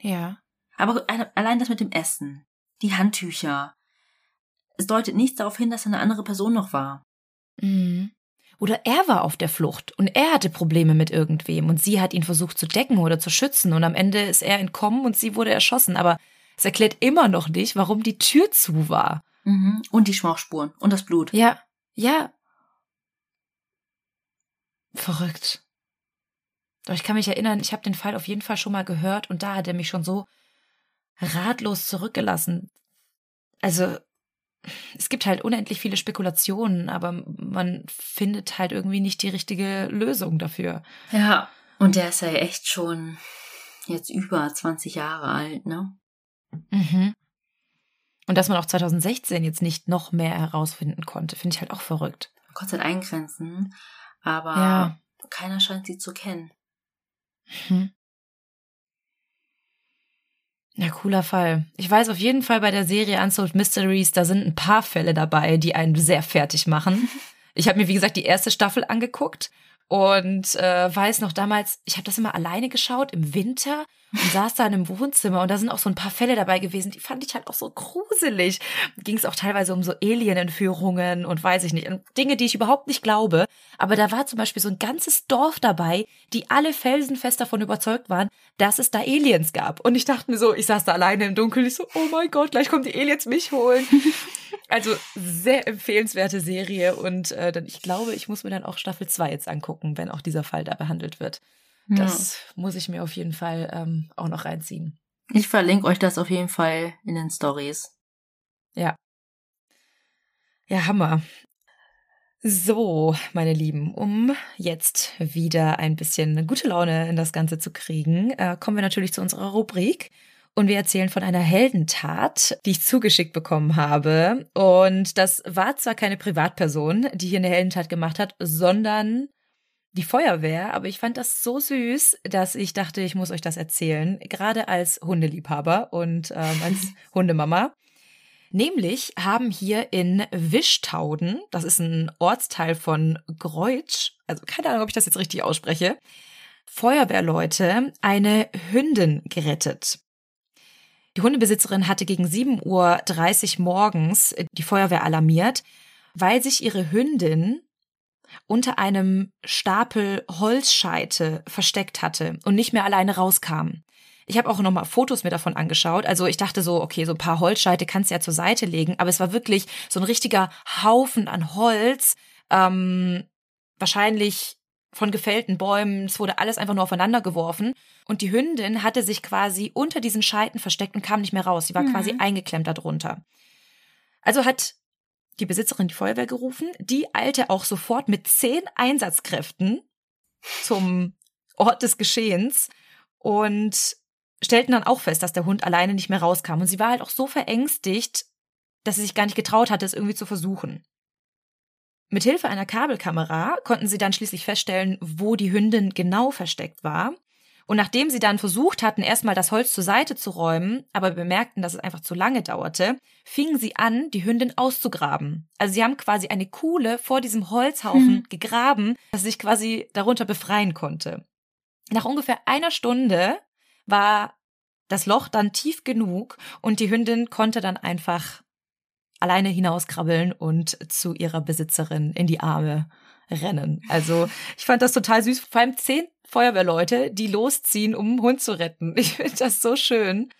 Ja. Aber allein das mit dem Essen, die Handtücher. Es deutet nichts darauf hin, dass er eine andere Person noch war. Mhm. Oder er war auf der Flucht und er hatte Probleme mit irgendwem und sie hat ihn versucht zu decken oder zu schützen und am Ende ist er entkommen und sie wurde erschossen. Aber es erklärt immer noch nicht, warum die Tür zu war. Mhm. Und die Schmauchspuren und das Blut. Ja, ja. Verrückt. Doch ich kann mich erinnern, ich habe den Fall auf jeden Fall schon mal gehört und da hat er mich schon so ratlos zurückgelassen. Also, es gibt halt unendlich viele Spekulationen, aber man findet halt irgendwie nicht die richtige Lösung dafür. Ja, und der ist ja echt schon jetzt über 20 Jahre alt, ne? Mhm. Und dass man auch 2016 jetzt nicht noch mehr herausfinden konnte, finde ich halt auch verrückt. Man konnte halt eingrenzen, aber ja. keiner scheint sie zu kennen. Mhm. Ja, cooler Fall. Ich weiß auf jeden Fall bei der Serie Unsolved Mysteries, da sind ein paar Fälle dabei, die einen sehr fertig machen. Ich habe mir, wie gesagt, die erste Staffel angeguckt und äh, weiß noch damals, ich habe das immer alleine geschaut im Winter und saß da in einem Wohnzimmer und da sind auch so ein paar Fälle dabei gewesen, die fand ich halt auch so gruselig. Ging es auch teilweise um so Alien-Entführungen und weiß ich nicht, Dinge, die ich überhaupt nicht glaube. Aber da war zum Beispiel so ein ganzes Dorf dabei, die alle felsenfest davon überzeugt waren, dass es da Aliens gab. Und ich dachte mir so, ich saß da alleine im Dunkeln, ich so, oh mein Gott, gleich kommen die Aliens mich holen. Also sehr empfehlenswerte Serie und äh, dann, ich glaube, ich muss mir dann auch Staffel 2 jetzt angucken, wenn auch dieser Fall da behandelt wird. Ja. Das muss ich mir auf jeden Fall ähm, auch noch reinziehen. Ich verlinke euch das auf jeden Fall in den Stories. Ja. Ja, Hammer. So, meine Lieben, um jetzt wieder ein bisschen gute Laune in das Ganze zu kriegen, äh, kommen wir natürlich zu unserer Rubrik und wir erzählen von einer Heldentat, die ich zugeschickt bekommen habe. Und das war zwar keine Privatperson, die hier eine Heldentat gemacht hat, sondern die Feuerwehr. Aber ich fand das so süß, dass ich dachte, ich muss euch das erzählen. Gerade als Hundeliebhaber und ähm, als Hundemama. Nämlich haben hier in Wischtauden, das ist ein Ortsteil von Greutsch, also keine Ahnung, ob ich das jetzt richtig ausspreche, Feuerwehrleute eine Hündin gerettet. Die Hundebesitzerin hatte gegen 7.30 Uhr morgens die Feuerwehr alarmiert, weil sich ihre Hündin unter einem Stapel Holzscheite versteckt hatte und nicht mehr alleine rauskam. Ich habe auch noch mal Fotos mir davon angeschaut. Also ich dachte so, okay, so ein paar Holzscheite kannst du ja zur Seite legen, aber es war wirklich so ein richtiger Haufen an Holz. Ähm, wahrscheinlich von gefällten Bäumen. Es wurde alles einfach nur aufeinander geworfen. Und die Hündin hatte sich quasi unter diesen Scheiten versteckt und kam nicht mehr raus. Sie war mhm. quasi eingeklemmt darunter. Also hat die Besitzerin die Feuerwehr gerufen. Die eilte auch sofort mit zehn Einsatzkräften zum Ort des Geschehens und stellten dann auch fest, dass der Hund alleine nicht mehr rauskam. Und sie war halt auch so verängstigt, dass sie sich gar nicht getraut hatte, es irgendwie zu versuchen. Mithilfe einer Kabelkamera konnten sie dann schließlich feststellen, wo die Hündin genau versteckt war. Und nachdem sie dann versucht hatten, erstmal das Holz zur Seite zu räumen, aber bemerkten, dass es einfach zu lange dauerte, fingen sie an, die Hündin auszugraben. Also sie haben quasi eine Kuhle vor diesem Holzhaufen hm. gegraben, dass sie sich quasi darunter befreien konnte. Nach ungefähr einer Stunde war das Loch dann tief genug und die Hündin konnte dann einfach alleine hinauskrabbeln und zu ihrer Besitzerin in die Arme rennen. Also ich fand das total süß. Vor allem zehn Feuerwehrleute, die losziehen, um einen Hund zu retten. Ich finde das so schön.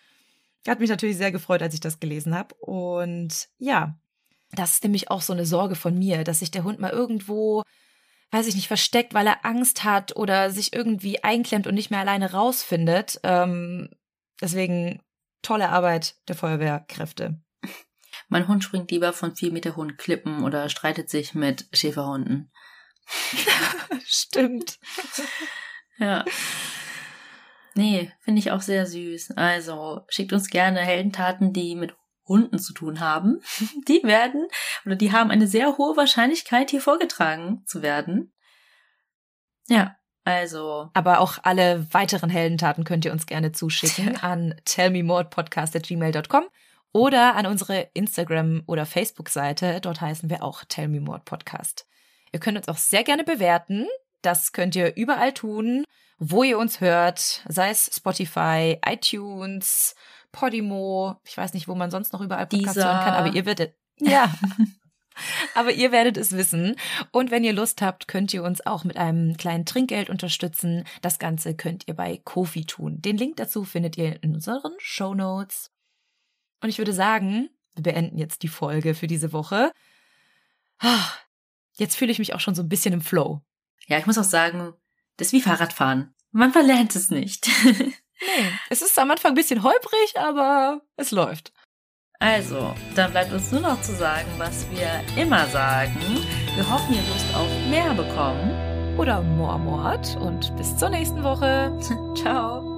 Hat mich natürlich sehr gefreut, als ich das gelesen habe. Und ja, das ist nämlich auch so eine Sorge von mir, dass sich der Hund mal irgendwo, weiß ich nicht, versteckt, weil er Angst hat oder sich irgendwie einklemmt und nicht mehr alleine rausfindet. Ähm, deswegen tolle Arbeit der Feuerwehrkräfte. Mein Hund springt lieber von vier Meter hohen Klippen oder streitet sich mit Schäferhunden. Stimmt. Ja. Nee, finde ich auch sehr süß. Also schickt uns gerne Heldentaten, die mit Hunden zu tun haben. Die werden oder die haben eine sehr hohe Wahrscheinlichkeit, hier vorgetragen zu werden. Ja, also. Aber auch alle weiteren Heldentaten könnt ihr uns gerne zuschicken ja. an tellmemordpodcast.gmail.com oder an unsere Instagram- oder Facebook-Seite. Dort heißen wir auch Tell Me More Podcast. Ihr könnt uns auch sehr gerne bewerten. Das könnt ihr überall tun wo ihr uns hört, sei es Spotify, iTunes, Podimo, ich weiß nicht, wo man sonst noch überall Podcasts hören kann, aber ihr werdet, ja. aber ihr werdet es wissen. Und wenn ihr Lust habt, könnt ihr uns auch mit einem kleinen Trinkgeld unterstützen. Das Ganze könnt ihr bei Kofi tun. Den Link dazu findet ihr in unseren Show Notes. Und ich würde sagen, wir beenden jetzt die Folge für diese Woche. Jetzt fühle ich mich auch schon so ein bisschen im Flow. Ja, ich muss auch sagen, das ist wie Fahrradfahren. Man verlernt es nicht. nee, es ist am Anfang ein bisschen holprig, aber es läuft. Also, dann bleibt uns nur noch zu sagen, was wir immer sagen. Wir hoffen, ihr Lust auf mehr bekommen. Oder Moormord. Und bis zur nächsten Woche. Ciao.